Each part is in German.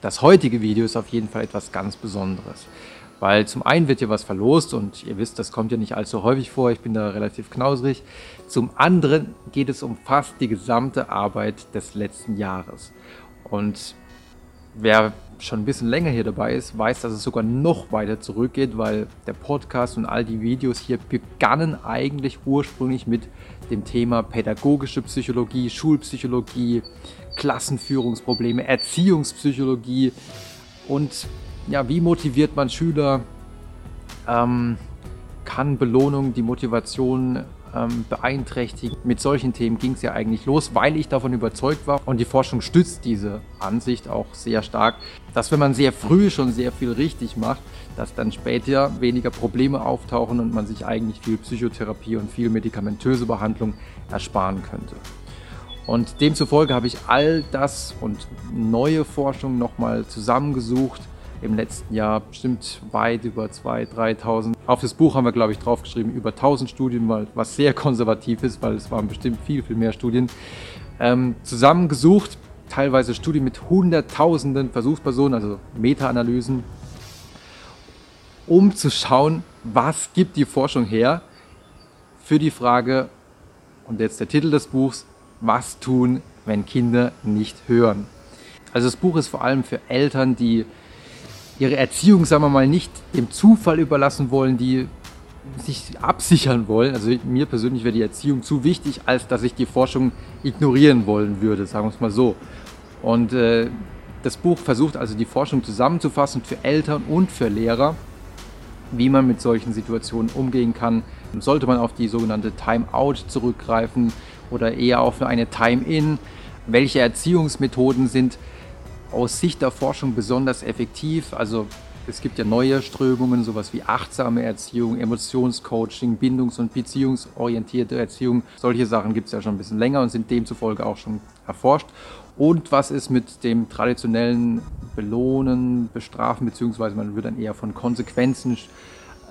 das heutige Video ist auf jeden Fall etwas ganz Besonderes. Weil zum einen wird hier was verlost und ihr wisst, das kommt ja nicht allzu häufig vor, ich bin da relativ knausrig. Zum anderen geht es um fast die gesamte Arbeit des letzten Jahres. Und wer schon ein bisschen länger hier dabei ist, weiß, dass es sogar noch weiter zurückgeht, weil der Podcast und all die Videos hier begannen eigentlich ursprünglich mit dem Thema pädagogische Psychologie, Schulpsychologie, Klassenführungsprobleme, Erziehungspsychologie und ja, wie motiviert man Schüler? Ähm, kann Belohnung die Motivation ähm, beeinträchtigen? Mit solchen Themen ging es ja eigentlich los, weil ich davon überzeugt war und die Forschung stützt diese Ansicht auch sehr stark, dass wenn man sehr früh schon sehr viel richtig macht, dass dann später weniger Probleme auftauchen und man sich eigentlich viel Psychotherapie und viel medikamentöse Behandlung ersparen könnte. Und demzufolge habe ich all das und neue Forschung nochmal zusammengesucht im letzten Jahr bestimmt weit über 2.000, 3.000. Auf das Buch haben wir, glaube ich, draufgeschrieben, über 1.000 Studien, was sehr konservativ ist, weil es waren bestimmt viel, viel mehr Studien, ähm, zusammengesucht. Teilweise Studien mit Hunderttausenden Versuchspersonen, also Meta-Analysen, um zu schauen, was gibt die Forschung her für die Frage, und jetzt der Titel des Buchs, was tun, wenn Kinder nicht hören. Also das Buch ist vor allem für Eltern, die ihre Erziehung, sagen wir mal, nicht dem Zufall überlassen wollen, die sich absichern wollen. Also mir persönlich wäre die Erziehung zu wichtig, als dass ich die Forschung ignorieren wollen würde, sagen wir es mal so. Und äh, das Buch versucht also die Forschung zusammenzufassen für Eltern und für Lehrer, wie man mit solchen Situationen umgehen kann. Sollte man auf die sogenannte Time-out zurückgreifen oder eher auf eine Time-in? Welche Erziehungsmethoden sind aus Sicht der Forschung besonders effektiv. Also es gibt ja neue Strömungen, sowas wie achtsame Erziehung, Emotionscoaching, bindungs- und beziehungsorientierte Erziehung. Solche Sachen gibt es ja schon ein bisschen länger und sind demzufolge auch schon erforscht. Und was ist mit dem traditionellen Belohnen, Bestrafen, beziehungsweise man würde dann eher von Konsequenzen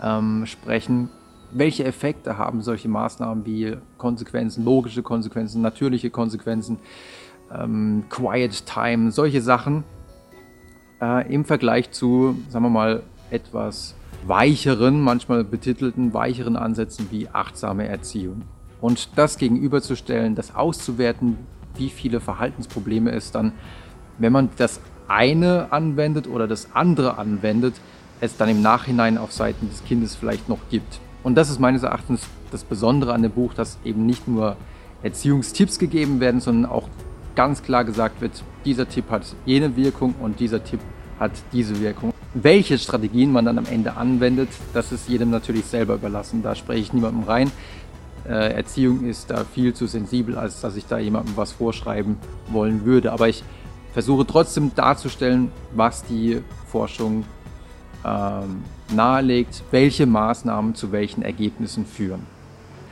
ähm, sprechen. Welche Effekte haben solche Maßnahmen wie Konsequenzen, logische Konsequenzen, natürliche Konsequenzen? Ähm, Quiet Time, solche Sachen äh, im Vergleich zu, sagen wir mal, etwas weicheren, manchmal betitelten, weicheren Ansätzen wie achtsame Erziehung. Und das gegenüberzustellen, das auszuwerten, wie viele Verhaltensprobleme es dann, wenn man das eine anwendet oder das andere anwendet, es dann im Nachhinein auf Seiten des Kindes vielleicht noch gibt. Und das ist meines Erachtens das Besondere an dem Buch, dass eben nicht nur Erziehungstipps gegeben werden, sondern auch ganz klar gesagt wird, dieser Tipp hat jene Wirkung und dieser Tipp hat diese Wirkung. Welche Strategien man dann am Ende anwendet, das ist jedem natürlich selber überlassen. Da spreche ich niemandem rein. Äh, Erziehung ist da viel zu sensibel, als dass ich da jemandem was vorschreiben wollen würde. Aber ich versuche trotzdem darzustellen, was die Forschung ähm, nahelegt, welche Maßnahmen zu welchen Ergebnissen führen.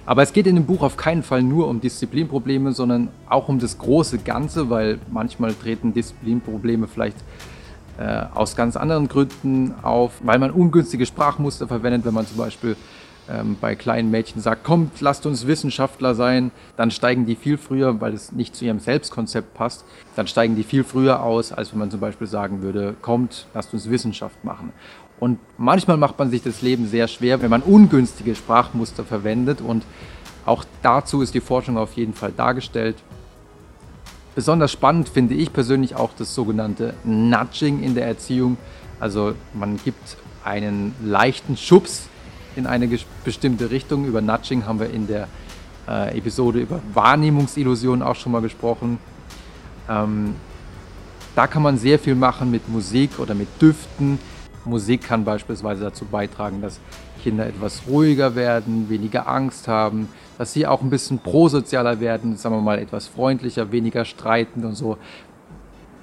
Aber es geht in dem Buch auf keinen Fall nur um Disziplinprobleme, sondern auch um das große Ganze, weil manchmal treten Disziplinprobleme vielleicht äh, aus ganz anderen Gründen auf, weil man ungünstige Sprachmuster verwendet, wenn man zum Beispiel ähm, bei kleinen Mädchen sagt, kommt, lasst uns Wissenschaftler sein, dann steigen die viel früher, weil es nicht zu ihrem Selbstkonzept passt, dann steigen die viel früher aus, als wenn man zum Beispiel sagen würde, kommt, lasst uns Wissenschaft machen. Und manchmal macht man sich das Leben sehr schwer, wenn man ungünstige Sprachmuster verwendet. Und auch dazu ist die Forschung auf jeden Fall dargestellt. Besonders spannend finde ich persönlich auch das sogenannte Nudging in der Erziehung. Also man gibt einen leichten Schubs in eine bestimmte Richtung. Über Nudging haben wir in der äh, Episode über Wahrnehmungsillusionen auch schon mal gesprochen. Ähm, da kann man sehr viel machen mit Musik oder mit Düften Musik kann beispielsweise dazu beitragen, dass Kinder etwas ruhiger werden, weniger Angst haben, dass sie auch ein bisschen prosozialer werden, sagen wir mal etwas freundlicher, weniger streitend und so.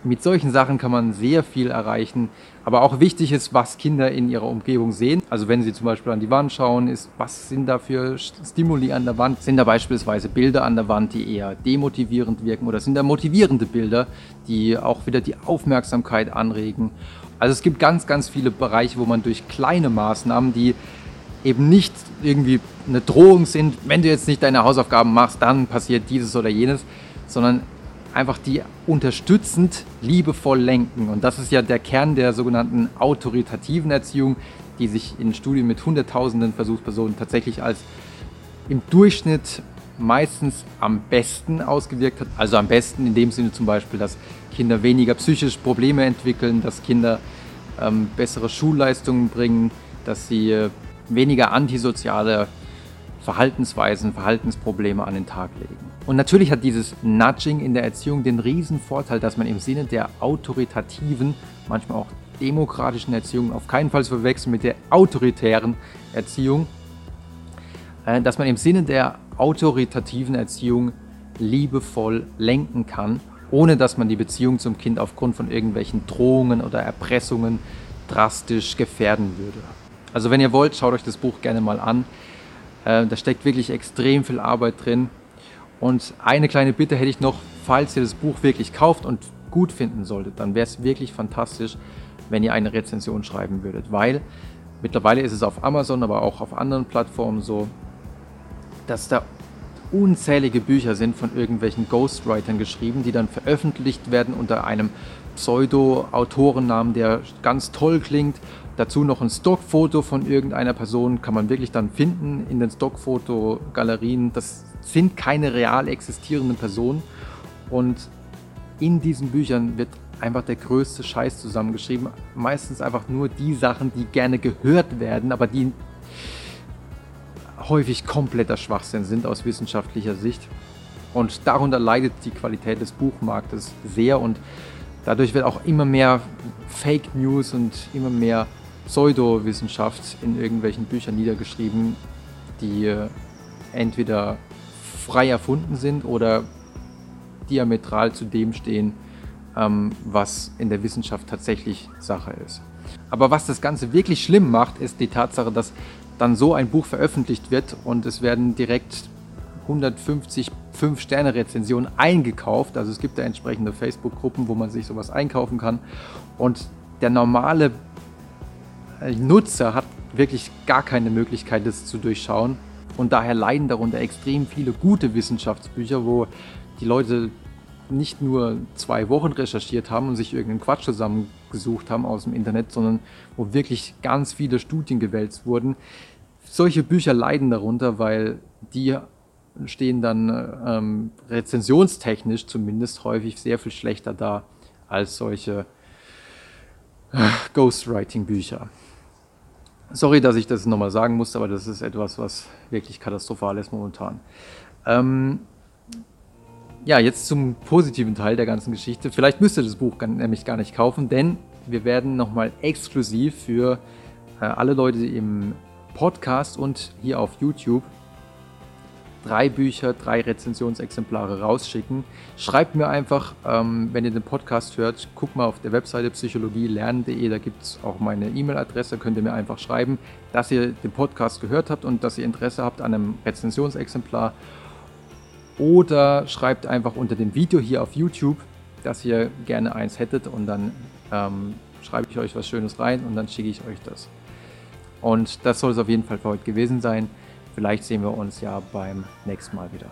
Mit solchen Sachen kann man sehr viel erreichen. Aber auch wichtig ist, was Kinder in ihrer Umgebung sehen. Also wenn sie zum Beispiel an die Wand schauen, ist, was sind da für Stimuli an der Wand? Sind da beispielsweise Bilder an der Wand, die eher demotivierend wirken? Oder sind da motivierende Bilder, die auch wieder die Aufmerksamkeit anregen? Also es gibt ganz, ganz viele Bereiche, wo man durch kleine Maßnahmen, die eben nicht irgendwie eine Drohung sind, wenn du jetzt nicht deine Hausaufgaben machst, dann passiert dieses oder jenes, sondern einfach die unterstützend, liebevoll lenken. Und das ist ja der Kern der sogenannten autoritativen Erziehung, die sich in Studien mit Hunderttausenden Versuchspersonen tatsächlich als im Durchschnitt meistens am besten ausgewirkt hat. Also am besten in dem Sinne zum Beispiel, dass Kinder weniger psychische Probleme entwickeln, dass Kinder ähm, bessere Schulleistungen bringen, dass sie äh, weniger antisoziale Verhaltensweisen, Verhaltensprobleme an den Tag legen. Und natürlich hat dieses Nudging in der Erziehung den riesen Vorteil, dass man im Sinne der autoritativen, manchmal auch demokratischen Erziehung auf keinen Fall zu verwechseln mit der autoritären Erziehung, äh, dass man im Sinne der autoritativen Erziehung liebevoll lenken kann, ohne dass man die Beziehung zum Kind aufgrund von irgendwelchen Drohungen oder Erpressungen drastisch gefährden würde. Also wenn ihr wollt, schaut euch das Buch gerne mal an. Äh, da steckt wirklich extrem viel Arbeit drin. Und eine kleine Bitte hätte ich noch, falls ihr das Buch wirklich kauft und gut finden solltet, dann wäre es wirklich fantastisch, wenn ihr eine Rezension schreiben würdet, weil mittlerweile ist es auf Amazon, aber auch auf anderen Plattformen so, dass da unzählige Bücher sind von irgendwelchen Ghostwritern geschrieben, die dann veröffentlicht werden unter einem Pseudo-Autorennamen, der ganz toll klingt. Dazu noch ein Stockfoto von irgendeiner Person kann man wirklich dann finden in den Stockfotogalerien. Das sind keine real existierenden Personen. Und in diesen Büchern wird einfach der größte Scheiß zusammengeschrieben. Meistens einfach nur die Sachen, die gerne gehört werden, aber die häufig kompletter Schwachsinn sind aus wissenschaftlicher Sicht. Und darunter leidet die Qualität des Buchmarktes sehr und dadurch wird auch immer mehr Fake News und immer mehr Pseudowissenschaft in irgendwelchen Büchern niedergeschrieben, die äh, entweder frei erfunden sind oder diametral zu dem stehen, ähm, was in der Wissenschaft tatsächlich Sache ist. Aber was das Ganze wirklich schlimm macht, ist die Tatsache, dass dann so ein Buch veröffentlicht wird und es werden direkt 150 5-Sterne-Rezensionen eingekauft. Also es gibt da entsprechende Facebook-Gruppen, wo man sich sowas einkaufen kann. Und der normale Nutzer hat wirklich gar keine Möglichkeit, das zu durchschauen. Und daher leiden darunter extrem viele gute Wissenschaftsbücher, wo die Leute nicht nur zwei Wochen recherchiert haben und sich irgendeinen Quatsch zusammengesucht haben aus dem Internet, sondern wo wirklich ganz viele Studien gewälzt wurden. Solche Bücher leiden darunter, weil die stehen dann ähm, rezensionstechnisch zumindest häufig sehr viel schlechter da als solche äh, Ghostwriting-Bücher. Sorry, dass ich das nochmal sagen musste, aber das ist etwas, was wirklich katastrophal ist momentan. Ähm, ja, jetzt zum positiven Teil der ganzen Geschichte. Vielleicht müsst ihr das Buch nämlich gar nicht kaufen, denn wir werden nochmal exklusiv für äh, alle Leute im Podcast und hier auf YouTube drei Bücher, drei Rezensionsexemplare rausschicken. Schreibt mir einfach, ähm, wenn ihr den Podcast hört, guckt mal auf der Webseite psychologielernen.de, da gibt es auch meine E-Mail-Adresse, könnt ihr mir einfach schreiben, dass ihr den Podcast gehört habt und dass ihr Interesse habt an einem Rezensionsexemplar. Oder schreibt einfach unter dem Video hier auf YouTube, dass ihr gerne eins hättet und dann ähm, schreibe ich euch was Schönes rein und dann schicke ich euch das. Und das soll es auf jeden Fall für heute gewesen sein. Vielleicht sehen wir uns ja beim nächsten Mal wieder.